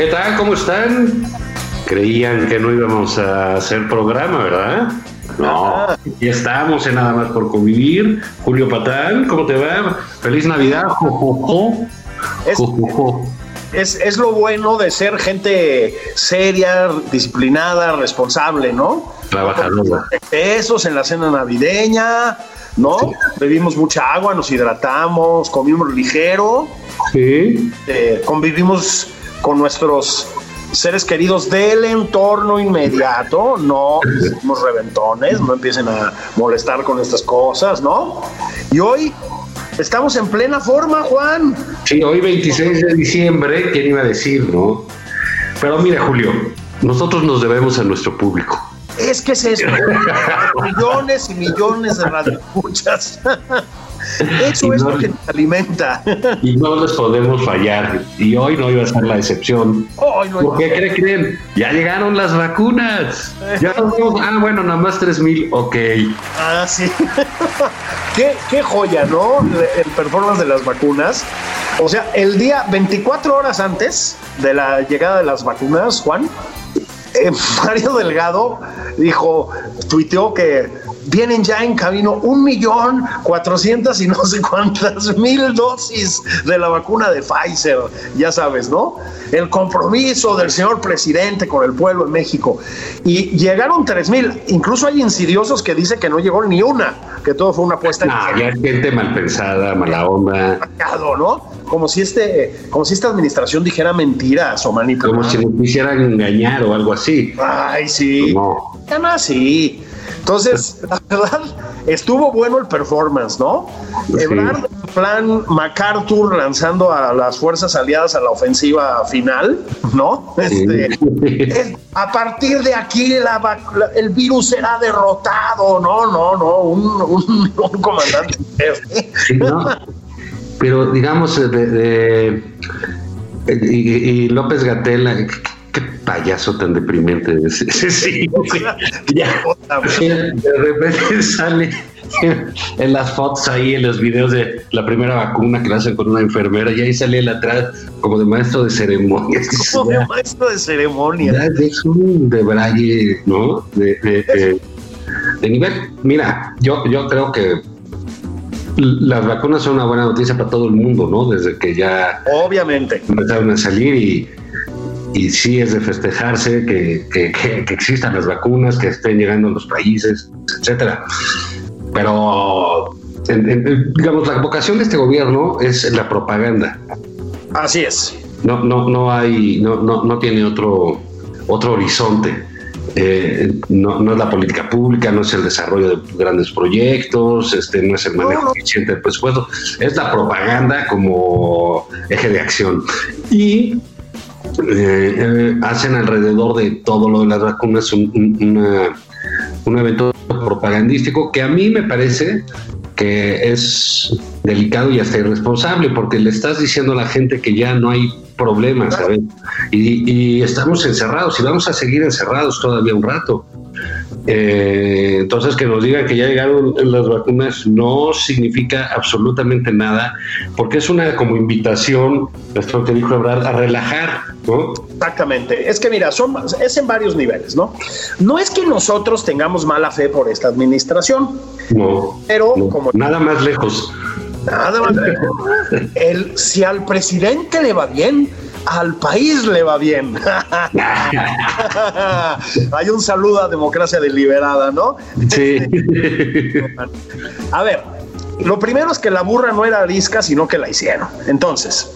¿Qué tal? ¿Cómo están? Creían que no íbamos a hacer programa, ¿verdad? No, ya estamos en Nada más por convivir. Julio Patán, ¿cómo te va? Feliz Navidad. Jo, jo, jo. Es- Jo, jo, jo. Es, es lo bueno de ser gente seria, disciplinada, responsable, ¿no? Trabajadora. Esos en la cena navideña, ¿no? Bebimos mucha agua, nos hidratamos, comimos ligero, Sí. eh, convivimos con nuestros seres queridos del entorno inmediato, no somos reventones, no empiecen a molestar con estas cosas, ¿no? Y hoy estamos en plena forma, Juan. Sí, hoy 26 de diciembre, ¿quién iba a decir, no? Pero mira, Julio, nosotros nos debemos a nuestro público. Es que es eso. millones y millones de radioescuchas. Eso es lo que nos alimenta. Y no les podemos fallar. Y hoy no iba a ser la excepción. Ay, no ¿Por qué creen, creen? Ya llegaron las vacunas. Ya nos vemos. Ah, bueno, nada más 3 mil. Ok. Ah, sí. qué, qué joya, ¿no? El performance de las vacunas. O sea, el día 24 horas antes de la llegada de las vacunas, Juan, eh, Mario Delgado dijo, tuiteó que vienen ya en camino un millón cuatrocientas y no sé cuántas mil dosis de la vacuna de Pfizer, ya sabes, ¿no? El compromiso del señor presidente con el pueblo en México. Y llegaron tres mil, incluso hay insidiosos que dicen que no llegó ni una, que todo fue una apuesta No, ya es gente mal pensada, mala onda. ¿no? Como si este, como si esta administración dijera mentiras o Como manipulaciones. si nos quisieran engañar o algo así. Ay, sí. No. Además, sí. Entonces, la verdad, estuvo bueno el performance, ¿no? Sí. Ebrard, plan MacArthur lanzando a las fuerzas aliadas a la ofensiva final, ¿no? Este, es- a partir de aquí la vac- la- el virus será derrotado, no, no, no, un, un- un comandante. Sí, ¿no? Pero digamos, eh, de, de- y, y López Gatela, qué, payaso tan deprimente es. Sí, sí. Ya. De repente sale en las fotos ahí, en los videos de la primera vacuna que la hacen con una enfermera, y ahí sale él atrás como de maestro de ceremonias. Como Ya, maestro de ceremonia. ya es un debraye, ¿no? De, de- de- de nivel. Mira, yo, yo creo que las vacunas son una buena noticia para todo el mundo, ¿no? Desde que ya Obviamente. empezaron a salir y, y sí es de festejarse que, que- que- que existan las vacunas, que estén llegando a los países, etcétera. Pero, en- en- digamos, la vocación de este gobierno es la propaganda. Así es. No, no, no hay, no, no, no tiene otro, otro horizonte. Eh, no, no es la política pública, no es el desarrollo de grandes proyectos, este, no es el manejo eficiente del presupuesto, es la propaganda como eje de acción. Y eh, hacen alrededor de todo lo de las vacunas un, un- una- un evento propagandístico que a mí me parece que es delicado y hasta irresponsable, porque le estás diciendo a la gente que ya no hay problemas, ¿sabes? Y, y estamos encerrados y vamos a seguir encerrados todavía un rato. Eh, entonces, que nos digan que ya llegaron las vacunas no significa absolutamente nada, porque es una como invitación, esto que dijo Ebrard, a relajar, ¿no? Exactamente. Es que mira, son, es en varios niveles, ¿no? No es que nosotros tengamos mala fe por esta administración. No. Pero no, como nada más lejos. Nada más. El, si al presidente le va bien, al país le va bien. Hay un saludo a democracia deliberada, ¿no? Sí. a ver, lo primero es que la burra no era arisca, sino que la hicieron. Entonces,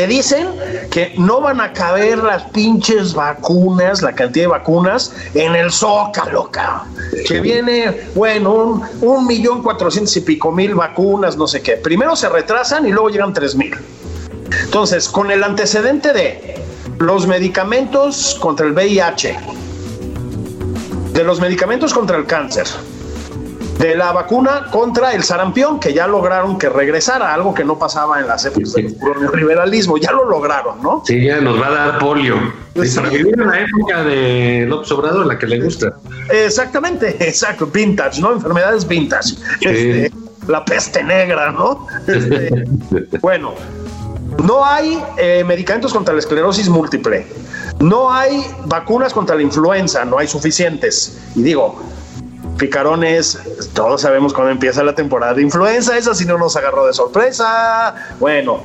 te dicen que no van a caber las pinches vacunas, la cantidad de vacunas, en el zócalo, cabrón. Que viene, bueno, un, un millón cuatrocientos y pico mil vacunas, no sé qué. Primero se retrasan y luego llegan tres mil. Entonces, con el antecedente de los medicamentos contra el VIH, de los medicamentos contra el cáncer, de la vacuna contra el sarampión, que ya lograron que regresara, algo que no pasaba en las épocas del liberalismo, ya lo lograron, ¿no? Sí, ya nos va a dar polio. Pues Sí, para vivir en la época de López Obrador, la que le gusta. Exactamente, exacto, vintage, ¿no? Enfermedades vintage. Este, la peste negra, ¿no? Este, bueno, no hay eh, medicamentos contra la esclerosis múltiple. No hay vacunas contra la influenza, no hay suficientes. Y digo, picarones, todos sabemos cuándo empieza la temporada de influenza, esa si no nos agarró de sorpresa. Bueno,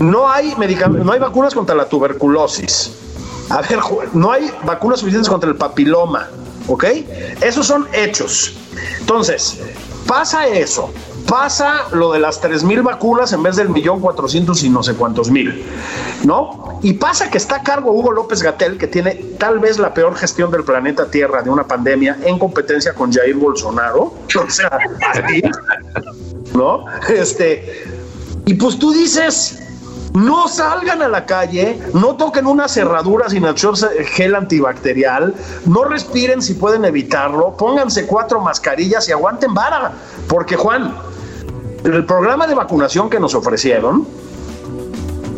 no hay, no hay vacunas contra la tuberculosis. A ver, no hay vacunas suficientes contra el papiloma, ¿ok? Esos son hechos. Entonces, pasa eso, pasa lo de las 3.000 vacunas en vez del millón cuatrocientos y no sé cuántos mil, ¿no? Y pasa que está a cargo Hugo López Gatel, que tiene tal vez la peor gestión del planeta Tierra de una pandemia en competencia con Jair Bolsonaro. O sea, ¿no? Este, y pues tú dices, no salgan a la calle, no toquen una cerradura sin echarse gel antibacterial, no respiren si pueden evitarlo, pónganse cuatro mascarillas y aguanten vara. Porque Juan, el programa de vacunación que nos ofrecieron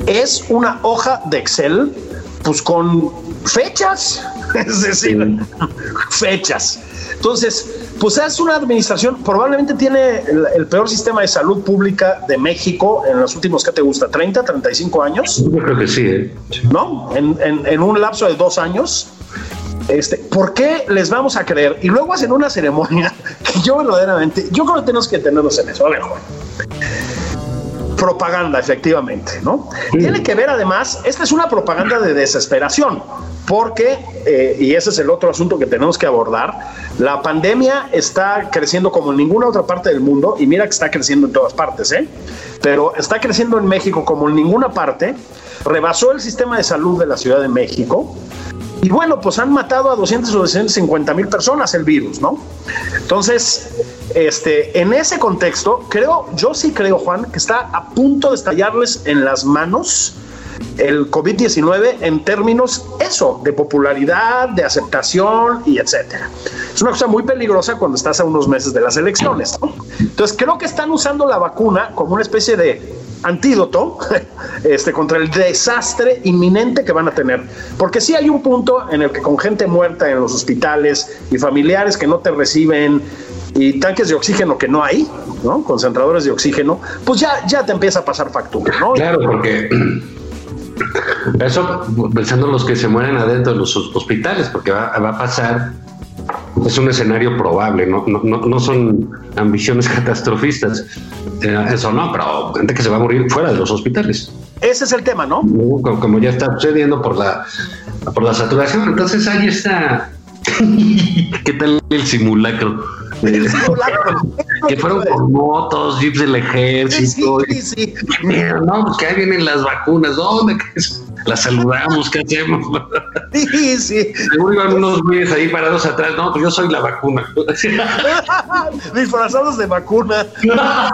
es una hoja de Excel, pues con fechas, es decir, fechas. Entonces, pues es una administración, probablemente tiene el, el, peor sistema de salud pública de México en los últimos, ¿qué te gusta? ¿30, 35 años? Yo creo que sí, ¿eh? ¿No? En, en, en un lapso de dos años. Este, ¿Por qué les vamos a creer? Y luego hacen una ceremonia que yo verdaderamente, yo creo que tenemos que tenernos en eso. A ver, Juan propaganda, efectivamente, ¿no? Sí. Tiene que ver además, esta es una propaganda de desesperación, porque, eh, y ese es el otro asunto que tenemos que abordar, la pandemia está creciendo como en ninguna otra parte del mundo, y mira que está creciendo en todas partes, ¿eh? Pero está creciendo en México como en ninguna parte, rebasó el sistema de salud de la Ciudad de México, y bueno, pues han matado a 200 o 250 mil personas el virus, ¿no? Entonces, este, en ese contexto, creo, yo sí creo, Juan, que está a punto de estallarles en las manos el COVID-19 en términos, eso, de popularidad, de aceptación y etcétera. Es una cosa muy peligrosa cuando estás a unos meses de las elecciones, ¿no? Entonces, creo que están usando la vacuna como una especie de antídoto este, contra el desastre inminente que van a tener. Porque sí hay un punto en el que con gente muerta en los hospitales y familiares que no te reciben y tanques de oxígeno que no hay, ¿no? Concentradores de oxígeno, pues ya, ya te empieza a pasar factura, ¿no? Claro, porque eso pensando en los que se mueren adentro de los hospitales, porque va, va a pasar es un escenario probable, no, no, no, no son ambiciones catastrofistas. Eh, eso no, pero gente que se va a morir fuera de los hospitales. Ese es el tema, ¿no? Como, como ya está sucediendo por la, por la saturación. Entonces ahí está. ¿Qué tal el simulacro? El simulacro. que fueron por motos, jeeps del ejército. Sí, sí, sí. Mira, no, pues que ahí vienen las vacunas. ¿Dónde? Las saludamos, ¿qué hacemos? Sí, sí. Seguro iban unos güeyes ahí parados atrás. No, pues yo soy la vacuna. Disfrazados de vacuna.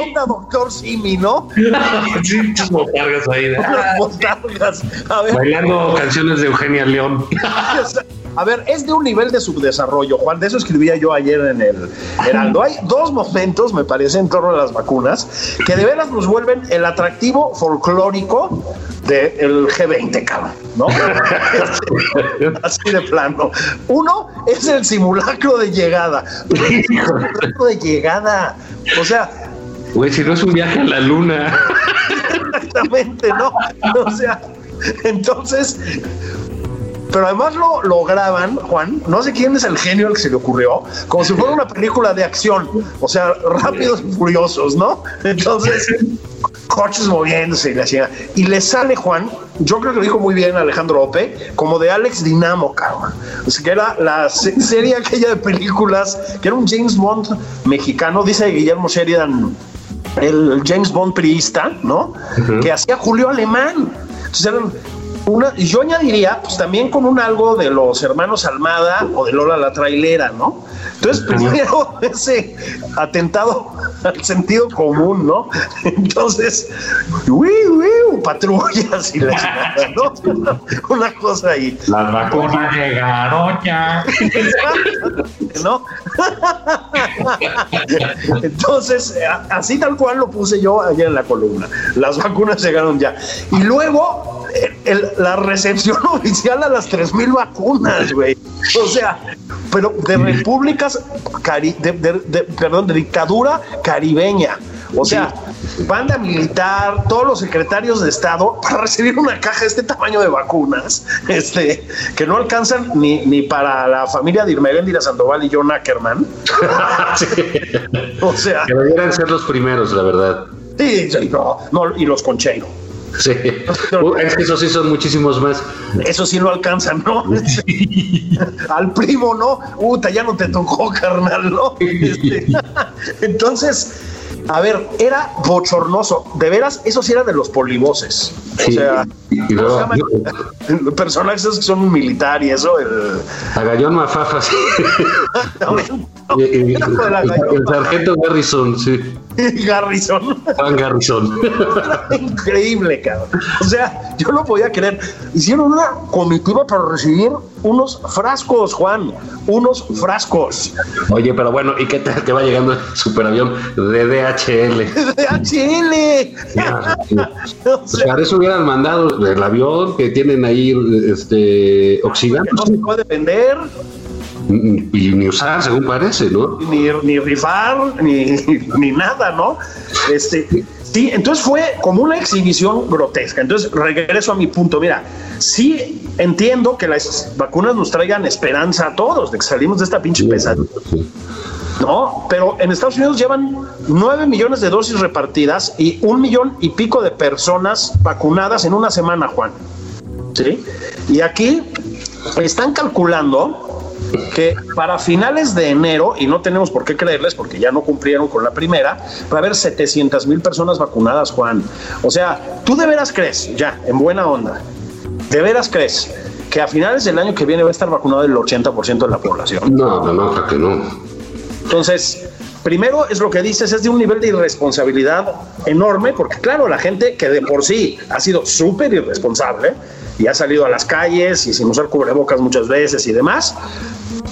Onda doctor Simi, ¿no? sí, botargas ahí. Unas botargas. A ver. Bailando canciones de Eugenia León. A ver, es de un nivel de subdesarrollo, Juan. De eso escribía yo ayer en el Heraldo. Hay dos momentos, me parece, en torno a las vacunas, que de veras nos vuelven el atractivo folclórico del G20, cabrón, ¿no? Así de plano. Uno es el simulacro de llegada. El simulacro de llegada. O sea, Güey, si no es un viaje a la luna. Exactamente, ¿no? O sea, entonces, pero además lo, lo graban, Juan, no sé quién es el genio al que se le ocurrió, como si fuera una película de acción, o sea, rápidos y furiosos, ¿no? Entonces, coches moviéndose y la chingada. Y le sale, Juan, yo creo que lo dijo muy bien Alejandro Ope, como de Alex Dinamo, cabrón. O sea, que era la se- serie aquella de películas, que era un James Bond mexicano, dice Guillermo Sheridan, el James Bond priista, ¿no? Que hacía Julio Alemán. Entonces eran una, y yo añadiría, pues también con un algo de los hermanos Almada o de Lola la trailera, ¿no? Entonces, primero ese atentado al sentido común, ¿no? Entonces, uy, uy, patrullas y la chingada, ¿no? Una cosa ahí. Las vacunas llegaron ya. ¿no? Entonces, así tal cual lo puse yo ayer en la columna. Las vacunas llegaron ya. Y luego, el- la recepción oficial a las 3.000 vacunas, güey. O sea, pero de repúblicas, cari- de, de- de- perdón, de dictadura caribeña. O sea, banda militar, todos los secretarios de Estado para recibir una caja de este tamaño de vacunas, este, que no alcanzan ni, ni para la familia de Irmeréndira Sandoval y John Ackerman. O sea, Que debieran ser los primeros, la verdad. sí, sí, no, no, y los Concheiro. Sí. Uh, es que esos sí son muchísimos más. Eso sí no alcanzan, ¿no? Al primo, ¿no? Puta, ya no te tocó, carnal, ¿no? Este, entonces, a ver, era bochornoso. De veras, eso sí era de los polivoces. O Sí. sea, Y ¿cómo luego- personajes esos que son un militar y eso, el. A Gallón Mafafa, sí. El, sargento Garrison, sí. Garrison. Juan Garrison. Increíble, cabrón. O sea, yo no podía creer. Hicieron una comitiva para recibir unos frascos, Juan. Unos frascos. Oye, pero bueno, ¿y qué que va llegando el superavión de DHL? De HL. O sea, Para eso hubieran mandado el avión que tienen ahí este oxidante no se puede vender, y ni usar, según parece, ¿no? ni, ni rifar, ni, ni nada, ¿no? Este, sí, entonces fue como una exhibición grotesca. Entonces regreso a mi punto. Mira, sí entiendo que las vacunas nos traigan esperanza a todos de que salimos de esta pinche pesadilla. No, pero en Estados Unidos llevan 9 millones de dosis repartidas y un millón y pico de personas vacunadas en una semana, Juan. ¿Sí? Y aquí están calculando que para finales de enero, y no tenemos por qué creerles porque ya no cumplieron con la primera, va a haber 700 mil personas vacunadas, Juan. O sea, ¿tú de veras crees, ya, en buena onda, de veras crees que a finales del año que viene va a estar vacunado el 80% de la población? No, no, no, que no. Entonces, primero es lo que dices, es de un nivel de irresponsabilidad enorme, porque claro, la gente que de por sí ha sido súper irresponsable y ha salido a las calles y sin usar cubrebocas muchas veces y demás,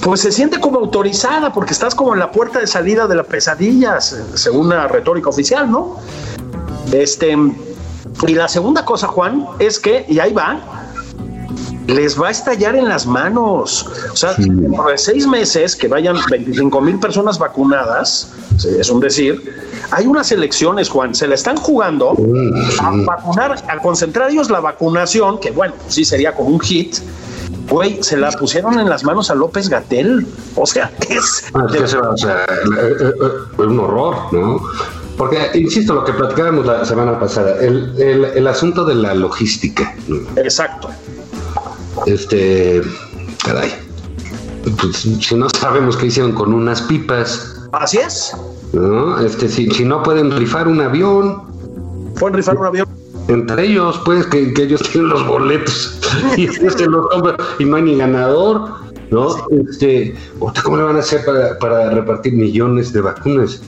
pues se siente como autorizada, porque estás como en la puerta de salida de la pesadilla, se- según la retórica oficial, ¿no? Este, y la segunda cosa, Juan, es que, y ahí va, les va a estallar en las manos. O sea, por seis meses que vayan 25 mil personas vacunadas, sí, es un decir, hay unas elecciones, Juan, se la están jugando a vacunar, a concentrar ellos la vacunación, que bueno, sí sería como un hit. Güey, se la pusieron en las manos a López Gatel. O sea, es. Ah, es que se va, o sea, eh, eh, eh, un horror, ¿no? Porque, insisto, lo que platicábamos la semana pasada, el, el, el asunto de la logística. Exacto. Este, caray, pues, si no sabemos qué hicieron con unas pipas, Así es. ¿no? Este, si, si no pueden rifar un avión, Fue en rifar un avión. entre ellos, pues, que, que ellos tienen los boletos y se los y no hay ni ganador, ¿no? Este, ¿usted ¿cómo le van a hacer para, para repartir millones de vacunas?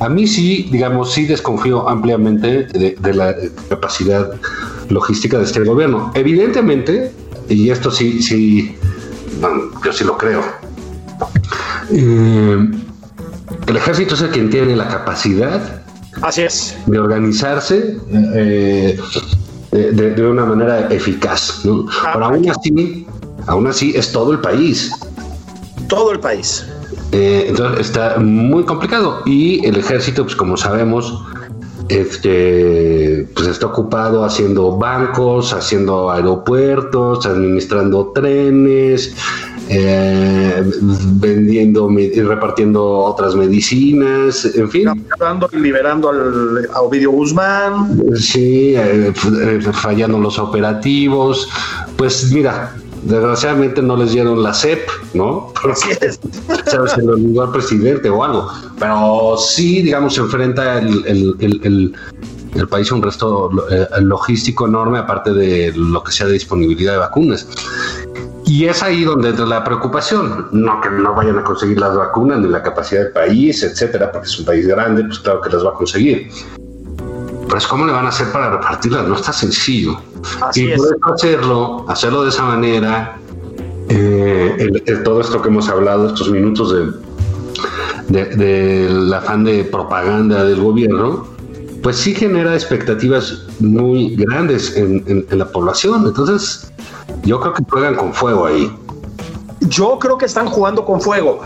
A mí sí, digamos, sí desconfío ampliamente de, de la capacidad logística de este gobierno. Evidentemente, y esto sí, sí, bueno, yo sí lo creo. Eh, el ejército es el quien tiene la capacidad Así es. de organizarse eh, de, de- una manera eficaz. ¿no? Ah, Pero aún así, aún así es todo el país. Todo el país. Eh, entonces está muy complicado y el ejército, pues como sabemos, este, pues está ocupado haciendo bancos, haciendo aeropuertos, administrando trenes, eh, vendiendo y repartiendo otras medicinas, en fin. Capturando y liberando al, a Ovidio Guzmán. Sí, eh, eh, fallando los operativos. Pues mira, desgraciadamente no les dieron la CEP, ¿no? Es. ¿sabes? Se lo olvidó al presidente o algo. Pero sí, digamos, se enfrenta el, el- el- el- el país a un resto eh, logístico enorme, aparte de lo que sea de disponibilidad de vacunas. Y es ahí donde entra la preocupación. No que no vayan a conseguir las vacunas, ni la capacidad del país, etcétera, porque es un país grande, pues claro que las va a conseguir. Pero es cómo le van a hacer para repartirlas, no está sencillo. Así y es. hacerlo, hacerlo de esa manera, eh, el- el- todo esto que hemos hablado, estos minutos de, de- del afán de propaganda del gobierno, pues sí genera expectativas muy grandes en, en- en la población. Entonces, yo creo que juegan con fuego ahí. Yo creo que están jugando con fuego.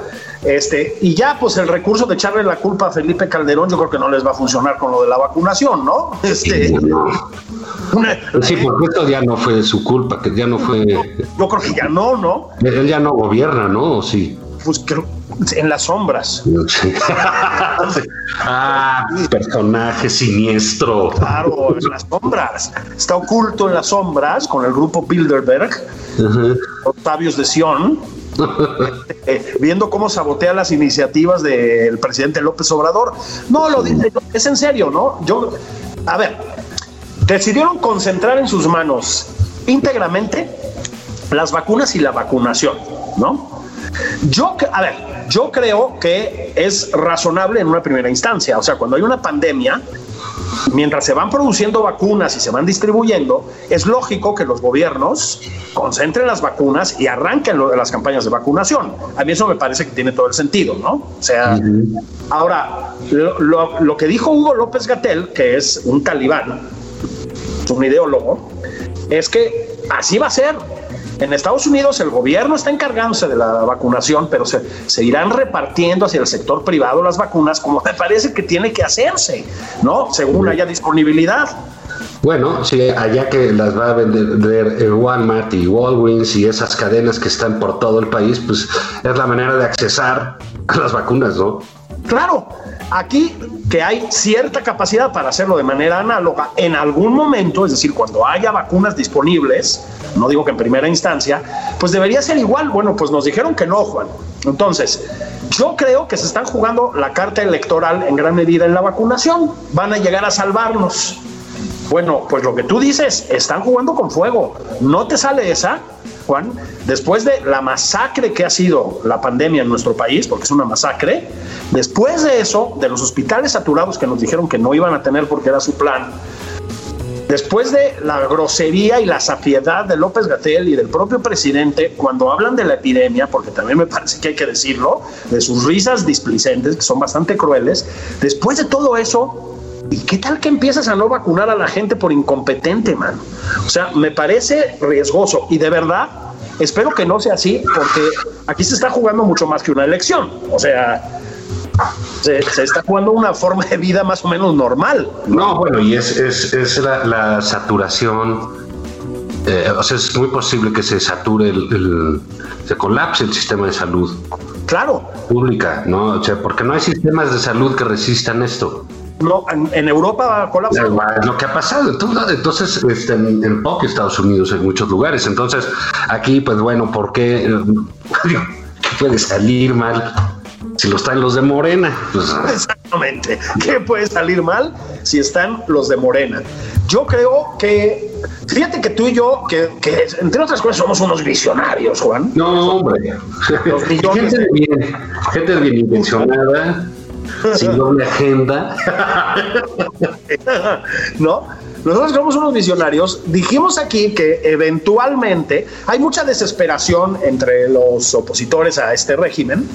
Este, y ya, pues el recurso de echarle la culpa a Felipe Calderón, yo creo que no les va a funcionar con lo de la vacunación, ¿no? Este, No. una- Sí, porque esto ya no fue su culpa, que ya no fue. yo creo que ya no, ¿no? Él ya no gobierna, ¿no? ¿O Sí. Pues creo en las sombras. Sí. ah, personaje siniestro. Claro, en las sombras. Está oculto en las sombras con el grupo Bilderberg, Ujú. los sabios de Sion, eh, viendo cómo sabotea las iniciativas del presidente López Obrador. No, lo dice, es en serio, ¿no? Yo, a ver, decidieron concentrar en sus manos íntegramente las vacunas y la vacunación, ¿no? Yo, a ver, yo creo que es razonable en una primera instancia. O sea, cuando hay una pandemia, mientras se van produciendo vacunas y se van distribuyendo, es lógico que los gobiernos concentren las vacunas y arranquen lo de las campañas de vacunación. A mí eso me parece que tiene todo el sentido, ¿no? O sea, ahora, lo, lo- lo que dijo Hugo López Gatel, que es un talibán, un ideólogo, es que así va a ser. En Estados Unidos el gobierno está encargándose de la vacunación, pero se, se irán repartiendo hacia el sector privado las vacunas como me parece que tiene que hacerse, ¿no? Según haya disponibilidad. Bueno, sí, allá que las va a vender eh, Walmart y Walgreens y esas cadenas que están por todo el país, pues es la manera de accesar a las vacunas, ¿no? Claro, aquí que hay cierta capacidad para hacerlo de manera análoga en algún momento, es decir, cuando haya vacunas disponibles, no digo que en primera instancia, pues debería ser igual. Bueno, pues nos dijeron que no, Juan. Entonces, yo creo que se están jugando la carta electoral en gran medida en la vacunación. Van a llegar a salvarnos. Bueno, pues lo que tú dices, están jugando con fuego. No te sale esa, Juan, después de la masacre que ha sido la pandemia en nuestro país, porque es una masacre, después de eso, de los hospitales saturados que nos dijeron que no iban a tener porque era su plan, después de la grosería y la safiedad de López Gatel y del propio presidente cuando hablan de la epidemia, porque también me parece que hay que decirlo, de sus risas displicentes, que son bastante crueles, después de todo eso, ¿Y qué tal que empiezas a no vacunar a la gente por incompetente, mano? O sea, me parece riesgoso y de verdad espero que no sea así porque aquí se está jugando mucho más que una elección. O sea, se, se está jugando una forma de vida más o menos normal. No, bueno, y es, es, es la, la saturación. eh, o sea, es muy posible que se sature el, el- se colapse el sistema de salud Claro, pública, ¿no? O sea, porque no hay sistemas de salud que resistan esto. no, en, en Europa colapsa. Lo que ha pasado. Entonces, este, en, en poco Estados Unidos, en muchos lugares. Entonces, aquí, pues bueno, ¿por qué? eh, digo, ¿Qué puede salir mal si lo están los de Morena? Pues, Exactamente. ¿Qué puede salir mal si están los de Morena? Yo creo que, fíjate que tú y yo, que, que entre otras cosas somos unos visionarios, Juan. no, hombre. Los millones gente de bien, gente bien intencionada, sin doble agenda. ¿no? nosotros somos unos visionarios, dijimos aquí que eventualmente hay mucha desesperación entre los opositores a este régimen,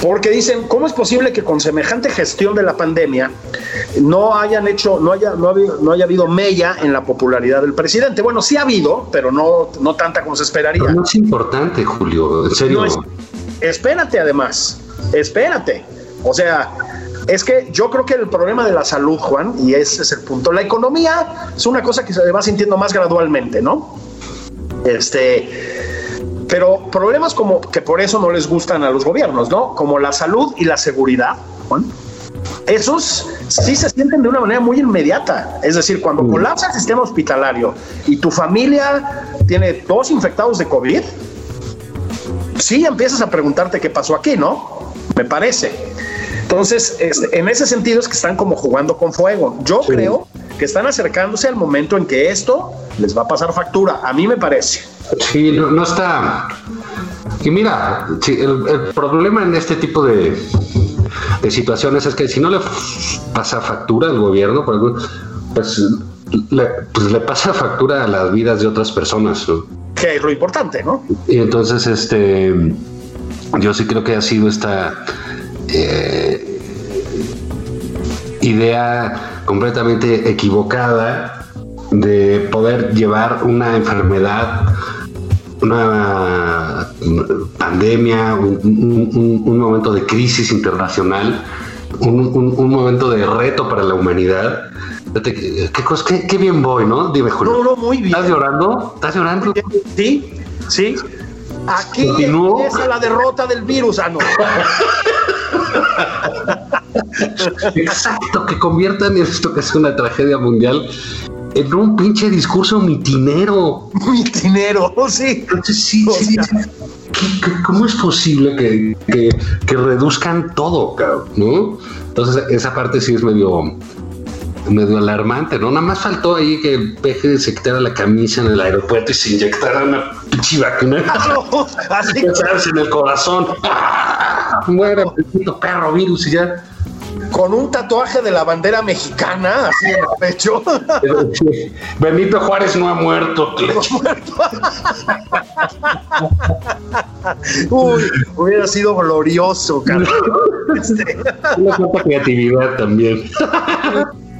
porque dicen, ¿cómo es posible que con semejante gestión de la pandemia no hayan hecho, no haya, no, no haya habido mella en la popularidad del presidente? Bueno, sí ha habido, pero no, no tanta como se esperaría. no es importante, Julio, en serio. espérate además, espérate. O sea, es que yo creo que el problema de la salud, Juan, y ese es el punto, la economía es una cosa que se va sintiendo más gradualmente, ¿no? Este, pero problemas como que por eso no les gustan a los gobiernos, ¿no? Como la salud y la seguridad, esos sí se sienten de una manera muy inmediata. Es decir, cuando mm. colapsa el sistema hospitalario y tu familia tiene dos infectados de COVID, sí empiezas a preguntarte qué pasó aquí, ¿no? Me parece. Entonces, en ese sentido es que están como jugando con fuego. Yo creo que están acercándose al momento en que esto les va a pasar factura. A mí me parece. Sí, no, está. Y mira, el, problema en este tipo de, situaciones es que si no le pasa factura al gobierno, pues le, pues le pasa factura a las vidas de otras personas. Que es lo importante, ¿no? Y entonces, este, yo sí creo que ha sido esta eh, idea completamente equivocada de poder llevar una enfermedad, una pandemia, un, momento de crisis internacional, un, momento de reto para la humanidad. ¿Qué, qué, bien voy, ¿no? Dime, Julio. No, muy bien. ¿Estás llorando? ¿Estás llorando? Sí, sí. Aquí empieza la derrota del virus. Ah, no. Exacto, que conviertan esto que es una tragedia mundial en un pinche discurso mitinero. Mitinero, sí. sí, sí. cómo es posible que, que, reduzcan todo, ¿no? Entonces, esa parte sí es medio medio alarmante, ¿no? Nada más faltó ahí que el peje se quitara la camisa en el aeropuerto y se inyectara una pinche vacuna. así en el corazón. Muere, perro virus y ya con un tatuaje de la bandera mexicana así en el pecho. Benito Juárez no ha muerto. Uy, hubiera sido glorioso, Carlos. Este. Una creatividad también.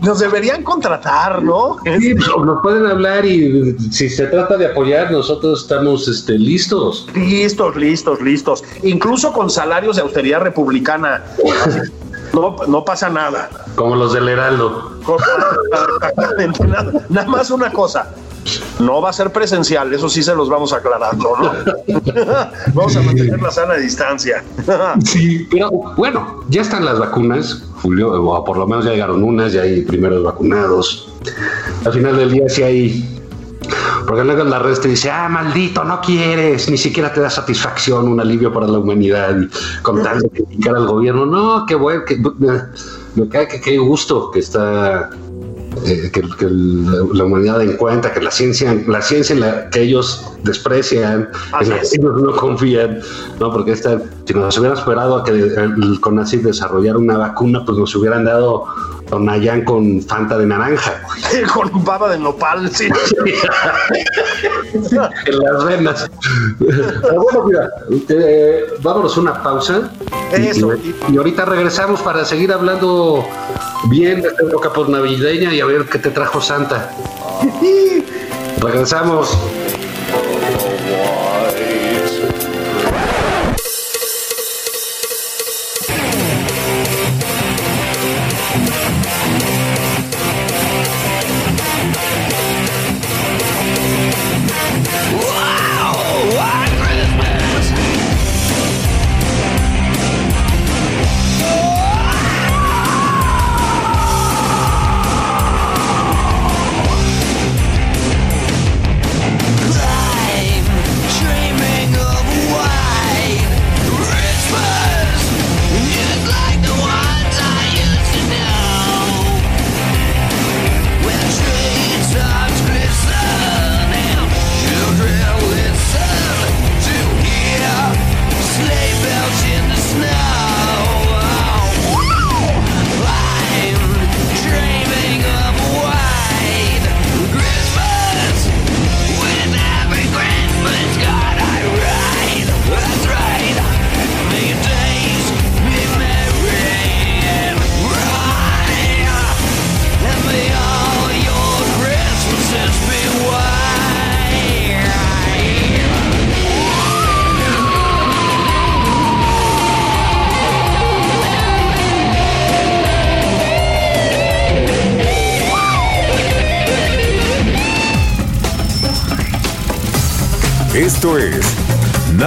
Nos deberían contratar, ¿no? Sí, pues, nos pueden hablar y si se trata de apoyar, nosotros estamos este, listos. Listos, listos, listos. Incluso con salarios de austeridad republicana. No, no pasa nada. Como los del Heraldo. nada, nada más una cosa. No va a ser presencial, eso sí se los vamos aclarando, ¿no? vamos a mantener la sana distancia. sí, pero bueno, ya están las vacunas, Julio, o por lo menos ya llegaron unas, ya hay primeros vacunados. Al final del día sí hay porque luego la red te dice, ah, maldito, no quieres, ni siquiera te da satisfacción, un alivio para la humanidad, y con tal de criticar al gobierno. No, qué bueno, que, me cae que qué gusto que está eh, que, la humanidad den cuenta que la ciencia, la ciencia en la que ellos desprecian, en la que ellos no confían, ¿no? Porque esta, si nos hubieran esperado a que el CONACYT desarrollara una vacuna, pues nos hubieran dado Tonayán con Fanta de naranja. con baba de nopal, sí. en las venas. bueno, mira, eh, vámonos una pausa. Eso. Y, y, ahorita regresamos para seguir hablando bien de esta época por navideña y a ver qué te trajo Santa. regresamos.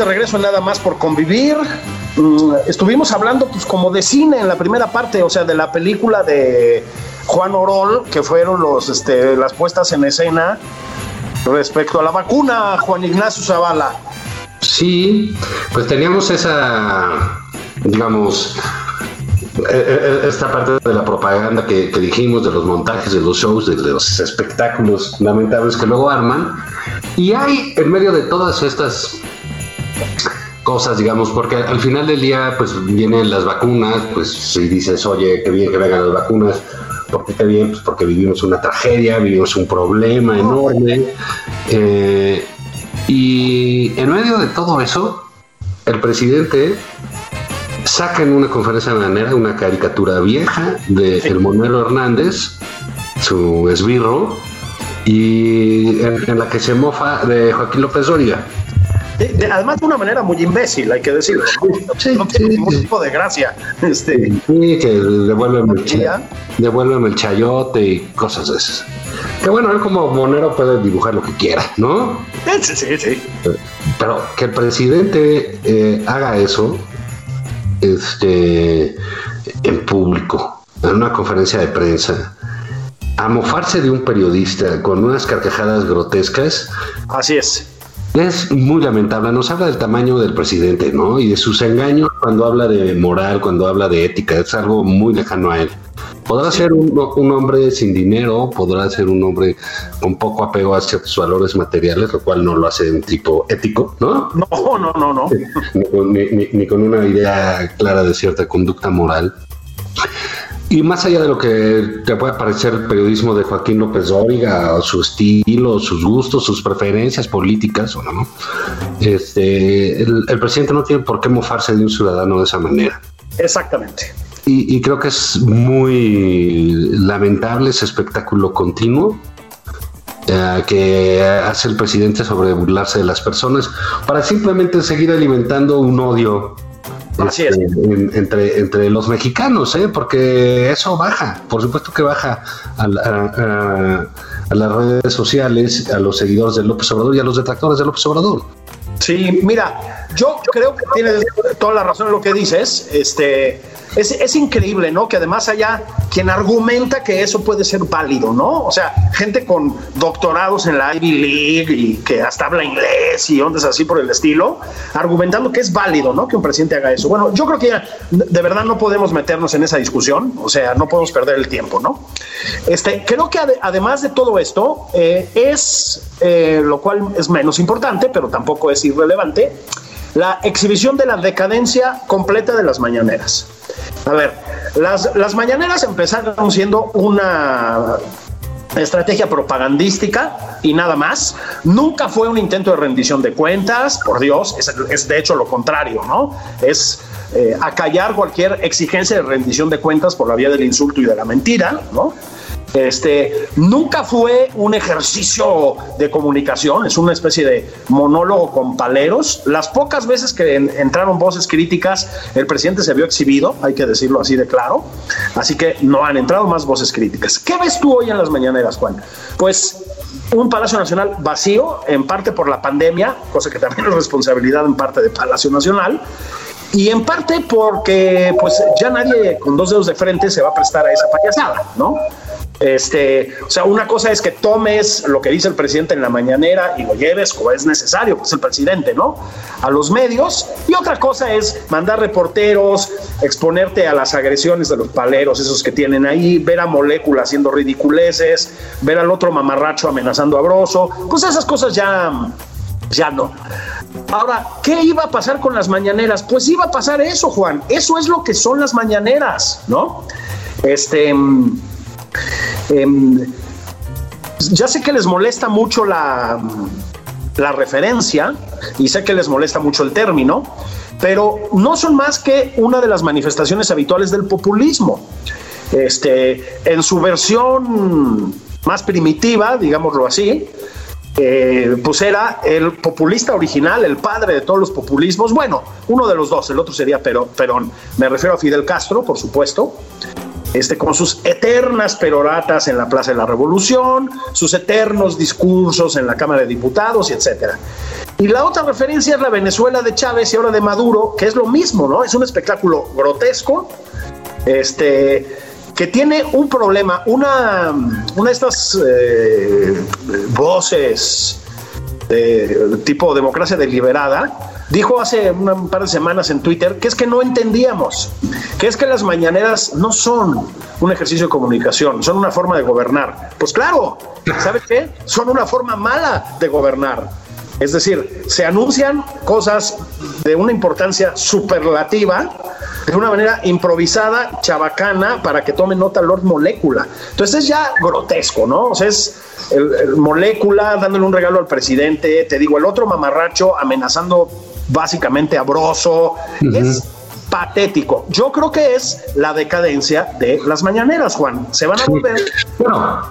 De regreso nada más por convivir. Mm, Estuvimos hablando pues como de cine en la primera parte, o sea, de la película de Juan Orol, que fueron los este, las puestas en escena respecto a la vacuna, Juan Ignacio Zavala. Sí, pues teníamos esa, digamos, eh, eh, esta parte de la propaganda que dijimos, de los montajes, de los shows, de los espectáculos lamentables que luego arman. Y hay en medio de todas estas cosas, digamos, porque al final del día, pues vienen las vacunas, pues si dices, oye, qué bien que vengan las vacunas, ¿por qué qué bien? Pues porque vivimos una tragedia, vivimos un problema enorme. Eh, y en medio de todo eso, el presidente saca en una conferencia de manera una caricatura vieja de el Monero Hernández, su esbirro, y en, en la que se mofa de Joaquín López Dóriga. De- de- además de una manera muy imbécil, hay que decirlo. No, Sí, no tiene sí, ningún sí. tipo de gracia. Este, Sí, que devuélveme el, cha- devuélveme el chayote y cosas de esas. Que bueno, él como monero puede dibujar lo que quiera, ¿no? sí, sí, sí. Pero que el presidente eh, haga eso este, en público, en una conferencia de prensa, a mofarse de un periodista con unas carcajadas grotescas, Así es. Es muy lamentable. Nos habla del tamaño del presidente, ¿no? Y de sus engaños cuando habla de moral, cuando habla de ética. Es algo muy lejano a él. Podrá ser un, un hombre sin dinero, podrá ser un hombre con poco apego a ciertos valores materiales, lo cual no lo hace de un tipo ético, ¿no? No, no, no, no. Ni con una idea clara de cierta conducta moral. Y más allá de lo que te puede parecer el periodismo de Joaquín López Dóriga, o su estilo, sus gustos, sus preferencias políticas, o no, este, el, el presidente no tiene por qué mofarse de un ciudadano de esa manera. Exactamente. Y, y creo que es muy lamentable ese espectáculo continuo eh, que hace el presidente sobre burlarse de las personas para simplemente seguir alimentando un odio Así es. este, en- entre, entre los mexicanos, ¿eh? porque eso baja, por supuesto que baja a, la- a- a- a las redes sociales, a los seguidores de López Obrador y a los detractores de López Obrador. Sí, mira, yo creo que tienes toda la razón en lo que dices. Este, es, es increíble, ¿no? Que además haya quien argumenta que eso puede ser válido, ¿no? O sea, gente con doctorados en la Ivy League y que hasta habla inglés y ondas así por el estilo, argumentando que es válido, ¿no? Que un presidente haga eso. Bueno, yo creo que ya, de verdad no podemos meternos en esa discusión, o sea, no podemos perder el tiempo, ¿no? Este, creo que ade- además de todo esto, eh, es, eh, lo cual es menos importante, pero tampoco es irrelevante, la exhibición de la decadencia completa de las mañaneras. A ver, las, las mañaneras empezaron siendo una estrategia propagandística y nada más. Nunca fue un intento de rendición de cuentas, por Dios, es, de hecho lo contrario, ¿no? Es eh, acallar cualquier exigencia de rendición de cuentas por la vía del insulto y de la mentira, ¿no? Este, nunca fue un ejercicio de comunicación, es una especie de monólogo con paleros. Las pocas veces que en- entraron voces críticas, el presidente se vio exhibido, hay que decirlo así de claro. Así que no han entrado más voces críticas. ¿Qué ves tú hoy en las mañaneras, Juan? Pues un Palacio Nacional vacío, en parte por la pandemia, cosa que también es responsabilidad en parte de Palacio Nacional. Y en parte porque pues ya nadie con dos dedos de frente se va a prestar a esa payasada, ¿no? Este, o sea, una cosa es que tomes lo que dice el presidente en la mañanera y lo lleves como es necesario, pues el presidente, ¿no? A los medios. Y otra cosa es mandar reporteros, exponerte a las agresiones de los paleros, esos que tienen ahí, ver a Molécula haciendo ridiculeces, ver al otro mamarracho amenazando a Broso. Pues esas cosas ya, ya no. Ahora, ¿qué iba a pasar con las mañaneras? Pues iba a pasar eso, Juan. Eso es lo que son las mañaneras, ¿no? Este, mm, Em, ya sé que les molesta mucho la, la referencia y sé que les molesta mucho el término, pero no son más que una de las manifestaciones habituales del populismo. Este, en su versión más primitiva, digámoslo así, eh, pues era el populista original, el padre de todos los populismos. Bueno, uno de los dos, el otro sería Perón. Me refiero a Fidel Castro, por supuesto. Este, con sus eternas peroratas en la Plaza de la Revolución, sus eternos discursos en la Cámara de Diputados, y etcétera. Y la otra referencia es la Venezuela de Chávez y ahora de Maduro, que es lo mismo, ¿no? Es un espectáculo grotesco, este, que tiene un problema, una, una de estas eh, voces de tipo democracia deliberada, dijo hace un par de semanas en Twitter que es que no entendíamos, que es que las mañaneras no son un ejercicio de comunicación, son una forma de gobernar. Pues claro, ¿sabes qué? Son una forma mala de gobernar. Es decir, se anuncian cosas de una importancia superlativa de una manera improvisada, chabacana, para que tome nota Lord Molécula. Entonces es ya grotesco, ¿no? O sea, es el, Molécula dándole un regalo al presidente, te digo, el otro mamarracho amenazando básicamente a Broso. Es patético. Yo creo que es la decadencia de las mañaneras, Juan. Se van a volver. Bueno,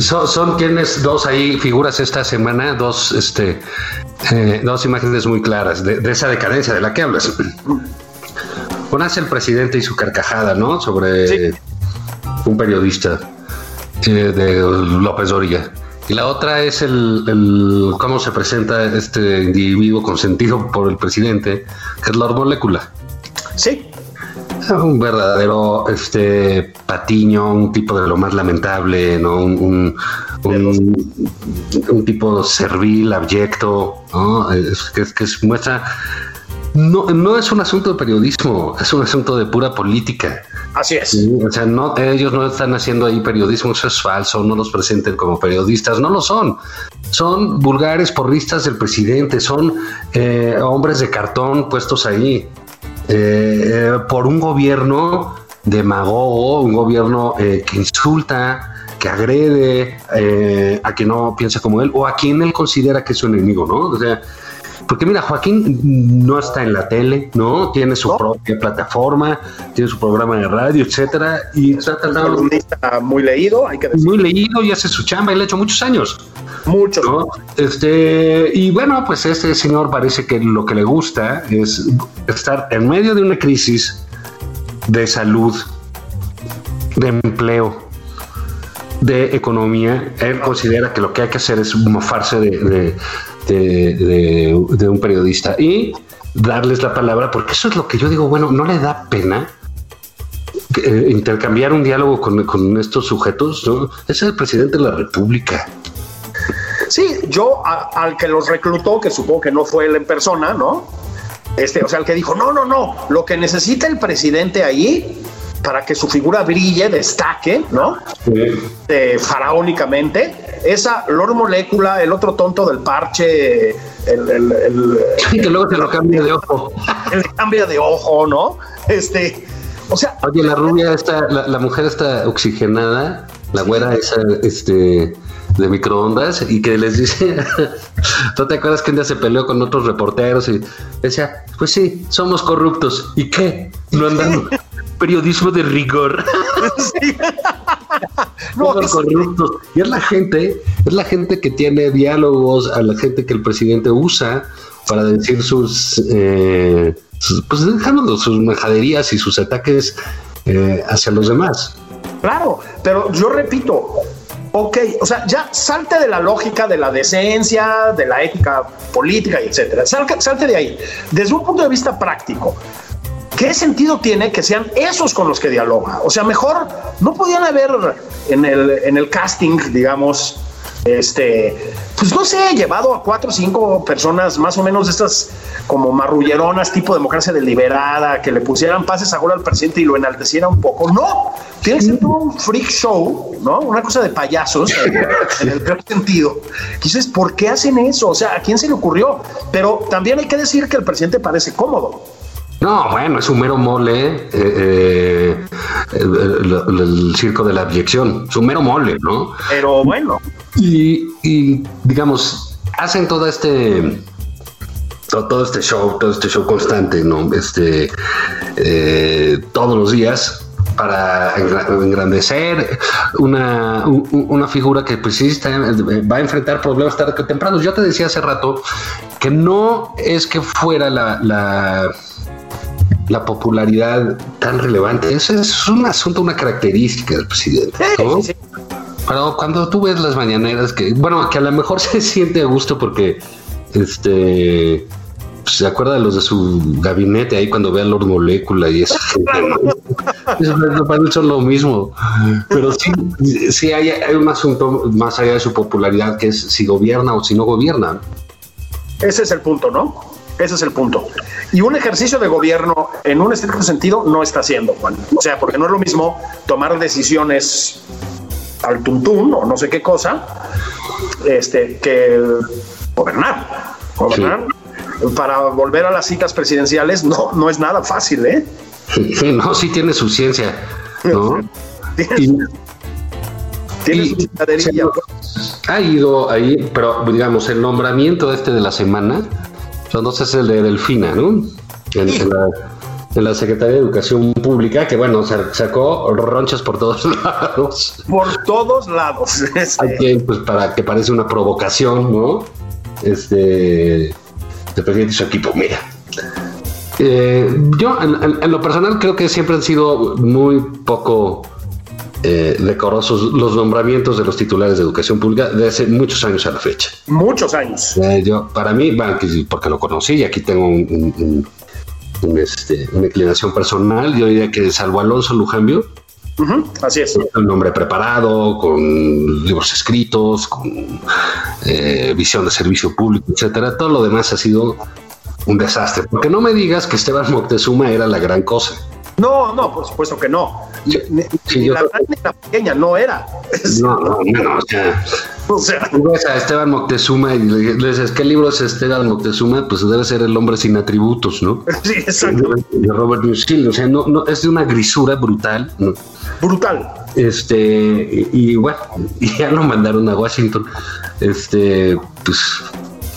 son, quienes dos ahí figuras esta semana, dos, este, eh, dos imágenes muy claras de, esa decadencia de la que hablas. Una es el presidente y su carcajada, ¿no? Sobre un periodista eh, de López Dóriga. Y la otra es el, cómo se presenta este individuo consentido por el presidente, que es Lord Molécula. Sí. Un verdadero este patiño, un tipo de lo más lamentable, ¿no? Un, un, tipo servil, abyecto, ¿no? que, que muestra no, no es un asunto de periodismo, es un asunto de pura política. Así es. o sea, no, ellos no están haciendo ahí periodismo, eso es falso, no los presenten como periodistas, no lo son. Son vulgares porristas del presidente, son eh, hombres de cartón puestos ahí eh, por un gobierno demagogo, un gobierno eh, que insulta, que agrede a quien no piensa como él o a quien él considera que es su enemigo, ¿no? O sea, porque mira, Joaquín no está en la tele, ¿no? Tiene su propia plataforma, tiene su programa de radio, etcétera, y está tratando. muy leído, hay que decir. Muy leído y hace su chamba, le ha hecho muchos años. Muchos. Este, y bueno, pues este señor parece que lo que le gusta es estar en medio de una crisis de salud, de empleo, de economía. Él considera que lo que hay que hacer es mofarse de, de, un periodista y darles la palabra, porque eso es lo que yo digo, bueno, no le da pena eh, intercambiar un diálogo con, estos sujetos, ¿no? Es el presidente de la República. Sí, yo al que los reclutó, que supongo que no fue él en persona, ¿no? Este, o sea, el que dijo, no, no, no, lo que necesita el presidente ahí para que su figura brille, destaque, ¿no? Eh, faraónicamente. Esa Lord Molécula, el otro tonto del parche, el, el, que luego se lo cambia de ojo. El cambia de ojo, ¿no? Este, o sea. Oye, la rubia está, la, mujer está oxigenada, la güera esa, este de microondas y que les dice, ¿tú te acuerdas que un día se peleó con otros reporteros y decía, pues sí, somos corruptos, ¿y qué? No andamos, periodismo de rigor. no, corruptos. Y es la gente, es la gente que tiene diálogos, a la gente que el presidente usa para decir sus, eh, pues dejando sus majaderías y sus ataques eh, hacia los demás. Claro, pero yo repito, ok, o sea, ya salte de la lógica de la decencia, de la ética política, etcétera. salte de ahí. Desde un punto de vista práctico, ¿qué sentido tiene que sean esos con los que dialoga? O sea, mejor no podían haber en el, en el casting, digamos, este, pues no sé, llevado a cuatro o cinco personas más o menos de estas como marrulleronas, tipo democracia deliberada, que le pusieran pases a gol al presidente y lo enalteciera un poco. No, tiene que ser un freak show, ¿no? Una cosa de payasos, en el peor sentido. Dices, ¿por qué hacen eso? O sea, ¿a quién se le ocurrió? Pero también hay que decir que el presidente parece cómodo. No, bueno, es un mero mole eh, eh, el, el- el circo de la abyección, es un mero mole, ¿no? Pero bueno, Y, y, digamos, hacen todo este to- todo este show, todo este show constante, ¿no? Este eh, todos los días para engra- engrandecer una, un- un- una figura que pues sí está- va a enfrentar problemas tarde que temprano. Yo te decía hace rato que no es que fuera la, la, la popularidad tan relevante. Eso es un asunto, una característica del presidente. ¿no? sí, sí. Pero cuando tú ves las mañaneras, que bueno, que a lo mejor se siente a gusto porque este pues, se acuerda de los de su gabinete ahí cuando ve a Lord Molecula y esa gente, ¿no? Él son lo mismo. Pero sí, sí hay, hay un asunto más allá de su popularidad que es si gobierna o si no gobierna. ese es el punto, ¿no? Ese es el punto. Y un ejercicio de gobierno en un estricto sentido no está haciendo, Juan. O sea, porque no es lo mismo tomar decisiones al tuntún o no sé qué cosa, este, que gobernar. Gobernar para volver a las citas presidenciales no, no es nada fácil, ¿eh? Sí, no, sí tiene su ciencia, ¿no? Y, Tiene y- su ha ido ahí, pero digamos, el nombramiento este de la semana, entonces es el de Delfina, ¿no? En, en la, en la Secretaría de Educación Pública, que bueno, sa- sacó ronchas por todos lados. Por todos lados. Este, Hay quien, pues, para que parece una provocación, ¿no? Este, de presidente y su equipo, mira. Eh, yo, en, en- en lo personal, creo que siempre han sido muy poco eh, decorosos los nombramientos de los titulares de educación pública de hace muchos años a la fecha. muchos años. Eh, yo, para mí, bueno, porque lo conocí y aquí tengo un, un- un- un, este, una inclinación personal, yo diría que salvo Alonso Lujambio, Ujú, Así es. un hombre preparado, con libros escritos, con eh, visión de servicio público, etcétera. Todo lo demás ha sido un desastre. Porque no me digas que Esteban Moctezuma era la gran cosa. No, no, por supuesto que no. Ni, ni- Sí, ni yo la gran ni la pequeña, no era. No, no, no, o sea, O sea, a Esteban Moctezuma y le, dices, ¿qué libro es Esteban Moctezuma? Pues debe ser El hombre sin atributos, ¿no? sí, exacto. De Robert Musil, o sea, no, no, es de una grisura brutal, ¿no? Brutal. Este, y, y bueno, ya lo mandaron a Washington. Este, pues,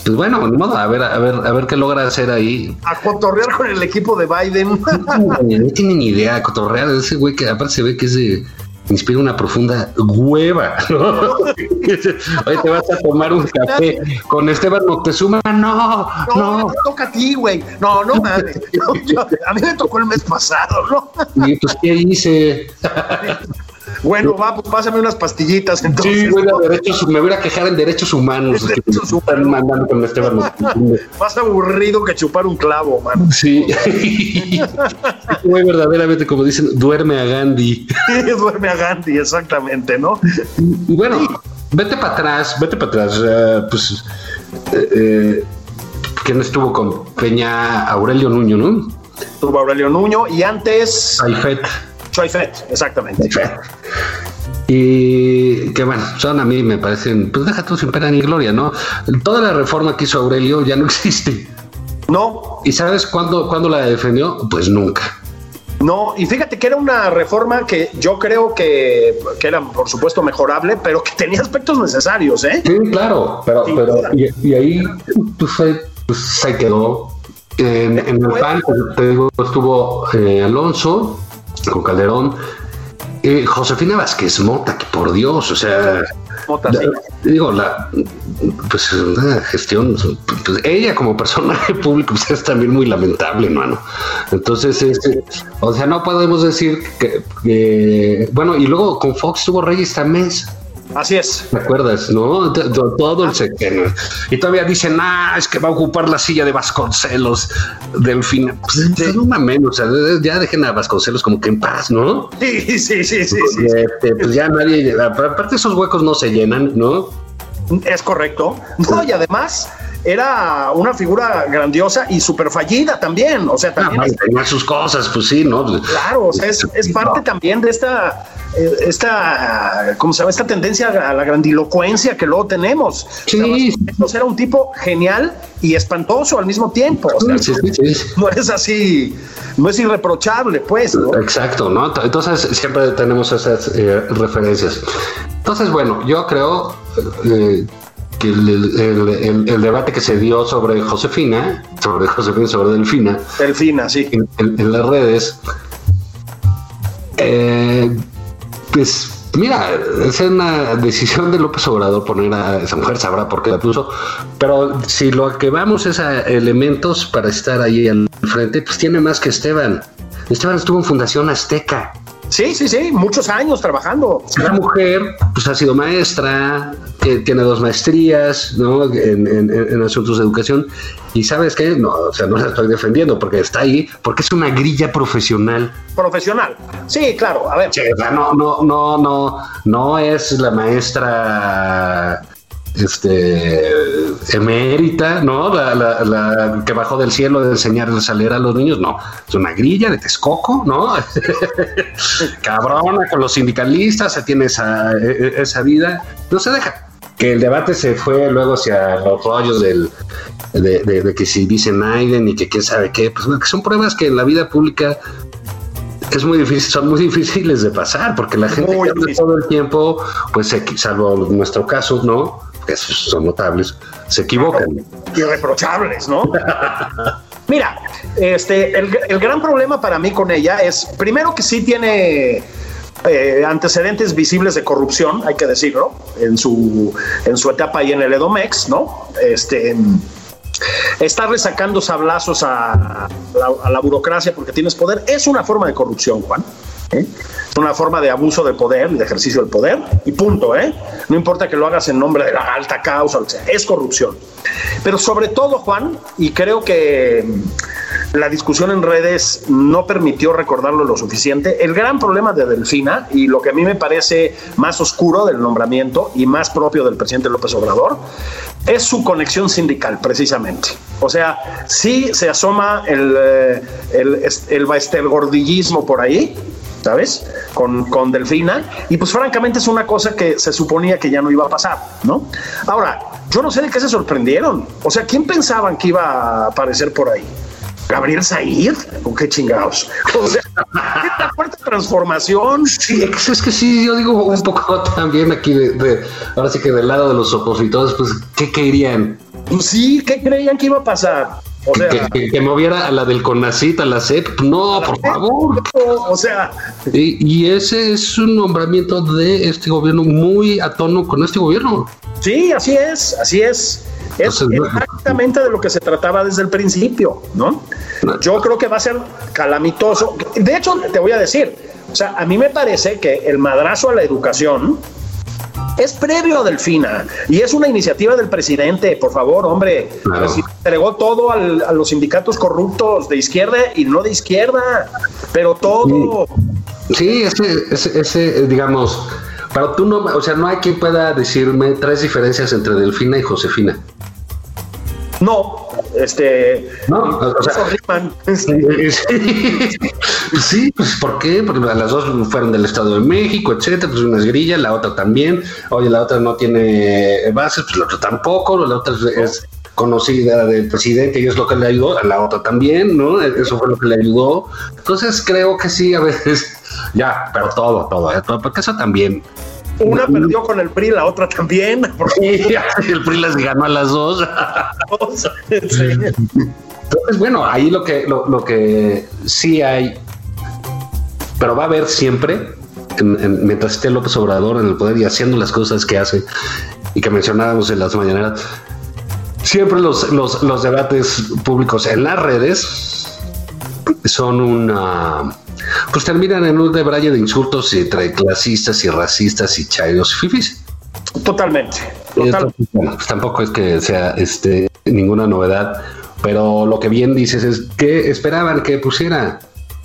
pues bueno, ni modo, a ver, a ver, a ver qué logra hacer ahí. A cotorrear con el equipo de Biden. No tiene ni idea, cotorrear ese güey que aparte se ve que se inspira una profunda hueva. ¿no? Oye, te vas a tomar un café con Esteban Moctezuma. No, No, no. te toca a ti, güey. No, no mames. No, yo- a mí me tocó el mes pasado, ¿no? Y pues, ¿qué hice? Bueno, va, pues pásame unas pastillitas entonces. Sí, güey, a derechos, me voy a quejar en derechos humanos. que me Derechos están mandando con Esteban Moctezuma. Más aburrido que chupar un clavo, man. Sí. Muy verdaderamente, como dicen, duerme a Gandhi. Duerme a Gandhi, exactamente, ¿no? Y bueno, vete para atrás, vete para atrás. eh, pues, eh, eh, ¿quién estuvo con Peña Aurelio Nuño, no? Tuvo Aurelio Nuño y antes Saifet. Choy Fett, exactamente. Y que bueno, son a mí me parecen, pues deja tú sin pena ni gloria, ¿no? Toda la reforma que hizo Aurelio ya no existe. No, ¿Y sabes cuándo, cuándo la defendió? Pues nunca. no, y fíjate que era una reforma que yo creo que, que era, por supuesto, mejorable, pero que tenía aspectos necesarios, ¿eh? Sí, claro, pero, pero y, y ahí pues, pues, se quedó. En, en el PAN, te digo, estuvo eh, Alonso con Calderón, eh, Josefina Vázquez Mota, que por Dios, o sea, Mota, sí. digo, la pues una gestión, pues, ella como personaje público pues, es también muy lamentable, mano. Entonces, este, o sea, no podemos decir que, que- bueno, y luego con Fox tuvo Reyes Tamés. Así es. ¿Te acuerdas, no? Todo el sexenio. Y todavía dicen, ah, es que va a ocupar la silla de Vasconcelos del final. Pues, pues, no mames, o sea, ya dejen a Vasconcelos como que en paz, ¿no? Sí, sí, sí, sí, sí. Este, pues ya nadie, aparte esos huecos no se llenan, ¿no? Es correcto. No, y además era una figura grandiosa y súper fallida también. O sea, Ah, también es- tenía sus cosas, pues sí, ¿no? Claro, o sea, es, es parte también de esta esta, ¿cómo se llama? Esta tendencia a la grandilocuencia que luego tenemos. Sí. O sea, era un tipo genial y espantoso al mismo tiempo. O sea, Sí, sí, sí. no es así, no es irreprochable, pues. ¿no? Exacto, ¿no? Entonces siempre tenemos esas eh, referencias. Entonces, bueno, yo creo eh, que el, el- el- el debate que se dio sobre Josefina, sobre Josefina, sobre Delfina, Delfina, sí. en, en- en las redes, eh, pues mira, es una decisión de López Obrador poner a esa mujer, sabrá por qué la puso, pero si lo que vamos es a elementos para estar ahí al frente, pues tiene más que Esteban. Esteban estuvo en Fundación Azteca. Sí, sí, sí, muchos años trabajando. La mujer, pues ha sido maestra, eh, tiene dos maestrías, ¿no? En, en- en asuntos de educación. Y sabes qué, no, o sea, no la estoy defendiendo porque está ahí, porque es una grilla profesional. Profesional. Sí, claro, a ver. Sí, no, no, no, no, no es la maestra este emérita, ¿no? La, la- la que bajó del cielo de enseñarles a leer a los niños, no, es una grilla de Texcoco, ¿no? Cabrona con los sindicalistas, se tiene esa, e- e- esa vida, no se deja. Que el debate se fue luego hacia los rollos del, de, de- de que si dicen Naiden y que quién sabe qué, pues que son pruebas que en la vida pública es muy difícil, son muy difíciles de pasar, porque la gente que difícil. todo el tiempo, pues salvo nuestro caso, ¿no? Que esos son notables, se equivocan. irreprochables, ¿no? Mira, este, el, el gran problema para mí con ella es, primero que sí tiene eh, antecedentes visibles de corrupción, hay que decirlo, en su, en su etapa ahí en el Edomex, ¿no? Este, estarle sacando sablazos a, a la, a la burocracia porque tienes poder es una forma de corrupción, Juan. ¿eh? Una forma de abuso de poder, de ejercicio del poder, y punto, ¿eh? No importa que lo hagas en nombre de la alta causa, sea, es corrupción. Pero sobre todo, Juan, y creo que mm, la discusión en redes no permitió recordarlo lo suficiente, el gran problema de Delfina, y lo que a mí me parece más oscuro del nombramiento y más propio del presidente López Obrador, es su conexión sindical, precisamente. O sea, sí se asoma el, eh, el, el baestelgordillismo por ahí, ¿sabes? Con, con Delfina. Y pues francamente es una cosa que se suponía que ya no iba a pasar, ¿no? Ahora, yo no sé de qué se sorprendieron. O sea, ¿quién pensaban que iba a aparecer por ahí? ¿Gabriel Said? ¿O qué chingados? O sea, esta fuerte transformación. Sí, es, que sí, yo digo un poco también aquí de, de- ahora sí que del lado de los opositores, pues, ¿qué querían? Pues sí, ¿qué creían que iba a pasar? O sea, que, que- que moviera a la del CONACIT, a la CEP, no, por favor. o sea, Y, y ese es un nombramiento de este gobierno muy a tono con este gobierno. Sí, así es, así es. Es exactamente de lo que se trataba desde el principio, ¿no? Yo creo que va a ser calamitoso. De hecho, te voy a decir, o sea, a mí me parece que el madrazo a la educación es previo a Delfina y es una iniciativa del presidente, por favor, hombre. Claro. Entregó todo al- a los sindicatos corruptos de izquierda y no de izquierda, pero todo. Sí, ese, ese, ese, digamos, pero tú no, o sea, no hay quien pueda decirme tres diferencias entre Delfina y Josefina. No, este. No, o sea. Sí, sí, pues ¿por qué? Porque las dos fueron del Estado de México, etcétera, pues una es grilla, la otra también. Oye, la otra no tiene bases, pues la otra tampoco, la otra es, es conocida del presidente y es lo que le ayudó, a la otra también, ¿no? Eso fue lo que le ayudó. Entonces creo que sí, a veces, ya, pero todo, todo, ¿eh? Todo, porque eso también. Una perdió con el PRI, la otra también. porque- Sí, el PRI las ganó a las dos. Sí. Entonces, bueno, ahí lo que, lo, lo que sí hay, pero va a haber siempre, en- en- mientras esté López Obrador en el poder y haciendo las cosas que hace y que mencionábamos en las mañaneras, siempre los, los, los debates públicos en las redes son una... Pues terminan en un debraye de insultos entre clasistas y racistas y chairos y fifis. Totalmente. Y total- esto, bueno, pues tampoco es que sea este ninguna novedad, pero lo que bien dices es que esperaban que pusiera.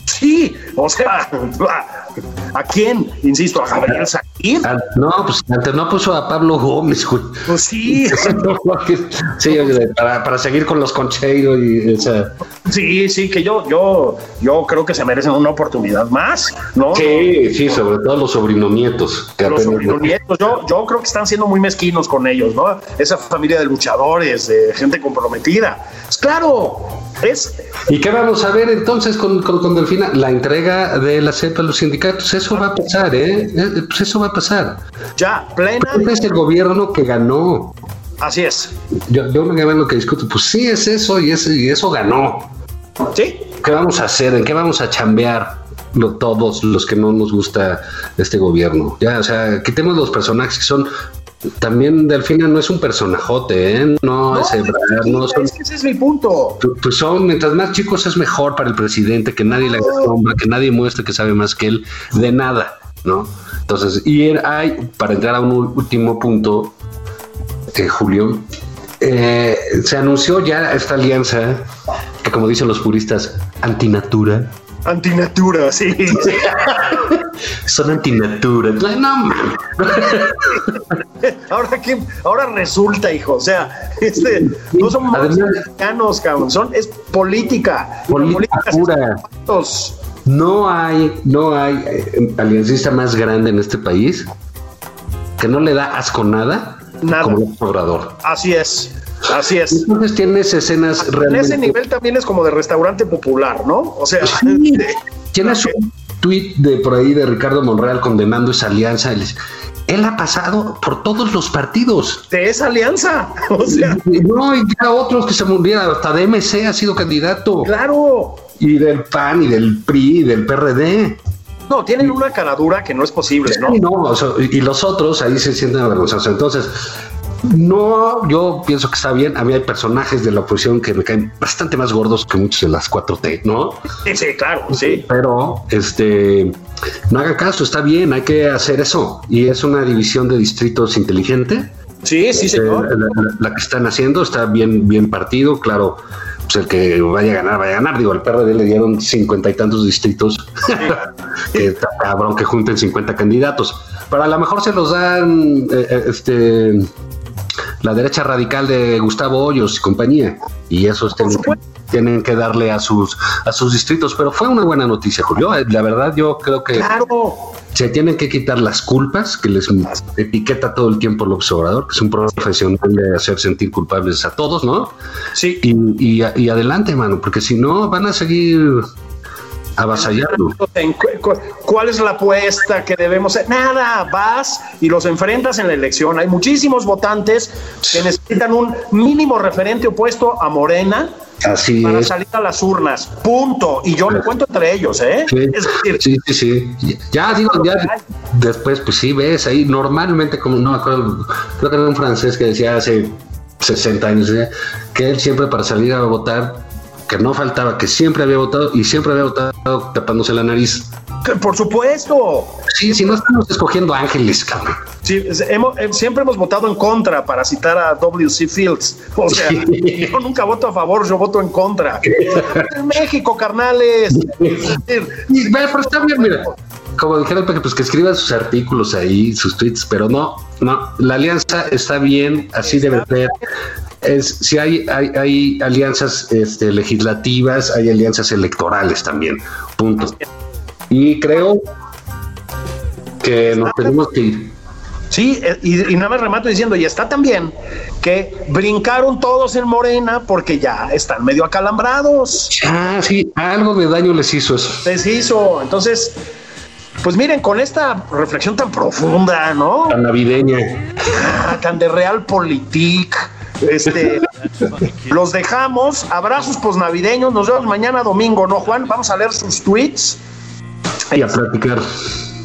Sí, o sea, ¿a, quién? Insisto, a Gabriel Said. Ah, No, pues antes no puso a Pablo Gómez, güey. Pues sí, o Sí, para, para seguir con los concheiros y esa, Sí, sí, que yo, yo, yo creo que se merecen una oportunidad más, ¿no? Sí, sí, sobre todo los sobrinonietos. Que los sobrinonietos, yo, yo creo que están siendo muy mezquinos con ellos, ¿no? Esa familia de luchadores, de gente comprometida. Pues claro, es. ¿Y qué vamos a ver entonces con, con, Delfina? La entrega de la CEPA a los sindicatos, eso va a pasar, ¿eh? eh pues eso va a pasar. Ya, plena. Es el gobierno que ganó. Así es. Yo, yo me lo que discuto, pues sí es eso y, y eso ganó. ¿Sí? ¿Qué vamos a hacer? ¿En qué vamos a chambear? todos los que no nos gusta este gobierno. Ya, o sea, quitemos los personajes que son también Delfina no es un personajote, ¿eh? No, es, no son, es que ese es mi punto. Pues son, mientras más chicos es mejor para el presidente, que nadie le sombra, que nadie muestre que sabe más que él, de nada, ¿no? Entonces, y hay, para entrar a un último punto, eh, Julio, eh, se anunció ya esta alianza que como dicen los puristas, antinatura. Antinatura, sí. Son antinatura. No, ahora que ahora resulta, hijo, o sea, este no son mexicanos, cabrón, son es política. Política pura. No hay, no hay eh, aliancista más grande en este país que no le da asco nada, nada. como el Obrador. Así es. Así es. Entonces tienes escenas realmente. En ese nivel también es como de restaurante popular, ¿no? O sea, tienes un tweet de por ahí de Ricardo Monreal condenando esa alianza. Él, ha pasado por todos los partidos. De esa alianza. O sea. no, y ya otros que se murieron, hasta DMC ha sido candidato. Claro. Y del PAN, y del PRI, y del PRD. No, tienen una caradura que no es posible, ¿no? no, y los otros ahí se sienten avergonzados. Entonces, no, yo pienso que está bien. A mí hay personajes de la oposición que me caen bastante más gordos que muchos de las 4T, ¿no? Sí, sí, claro, sí. Pero, este, no haga caso, está bien, hay que hacer eso. Y es una división de distritos inteligente. Sí, sí, este, señor. La, que están haciendo está bien, bien partido, claro. Pues el que vaya a ganar, vaya a ganar. Digo, al PRD le dieron cincuenta y tantos distritos. que está cabrón que junten 50 candidatos. Pero a lo mejor se los dan, eh, eh, este la derecha radical de Gustavo Hoyos y compañía. Y eso tienen, tienen, que darle a sus, a sus distritos. Pero fue una buena noticia, Julio. Eh, la verdad, yo creo que se tienen que quitar las culpas que les etiqueta todo el tiempo el observador, que es un profesional de hacer sentir culpables a todos, ¿no? Sí. Y, y adelante, mano, porque si no, van a seguir avasallarlo. ¿Cuál es la apuesta que debemos hacer? Nada, vas y los enfrentas en la elección. Hay muchísimos votantes que necesitan un mínimo referente opuesto a Morena. Así para salir a las urnas, punto. Y yo me cuento entre ellos, ¿eh? Sí, sí, sí, Ya digo, ya después, pues sí, ves ahí, normalmente, como no me acuerdo, creo que era un francés que decía hace 60 años, ¿eh? que él siempre para salir a votar que no faltaba, que siempre había votado y siempre había votado tapándose la nariz. Por supuesto. Sí, si no estamos escogiendo ángeles, cabrón. Sí, hemos, eh, siempre hemos votado en contra para citar a W.C. Fields. O sea, yo nunca voto a favor, yo voto en contra. en México, carnales. y, pero está bien, mira. Como dijeron, pues que escriban sus artículos ahí, sus tweets, pero no, no, la alianza está bien, así debe ser es, si hay, hay, hay alianzas este, legislativas, hay alianzas electorales también, punto. Y creo que nos tenemos que ir. Sí, eh, y, nada más remato diciendo, y está también que brincaron todos en Morena porque ya están medio acalambrados. Ah, sí, algo de daño les hizo eso. Les hizo, entonces, pues miren, con esta reflexión tan profunda, ¿no? Tan navideña. Ah, tan de realpolitik este, los dejamos. Abrazos posnavideños. Nos vemos mañana domingo, ¿no, Juan? Vamos a leer sus tweets. Y a platicar.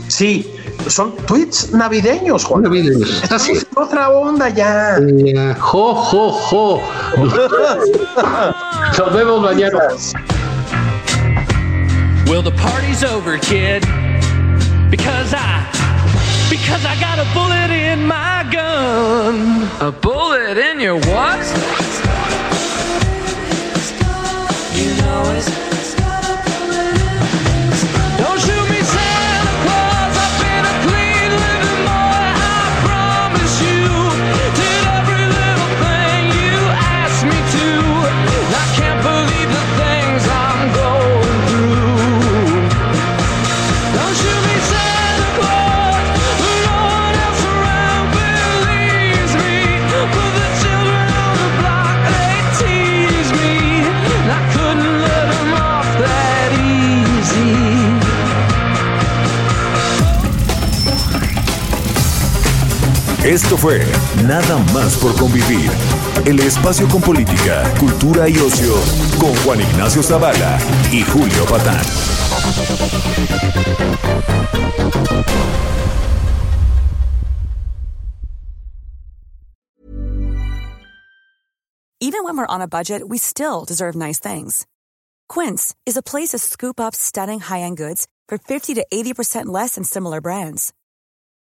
Sí, son tweets navideños, Juan. Navideños. Así. otra onda ya. jo, jo, jo. Nos vemos mañana. Well, the party's over, kid. Because I Because I got a bullet in my gun. A bullet in your what? Esto fue Nada más por convivir. El espacio con política, cultura y ocio con Juan Ignacio Zavala y Julio Patán. Even when we're on a budget, we still deserve nice things. Quince is a place to scoop up stunning high-end goods for 50 to 80% less than similar brands.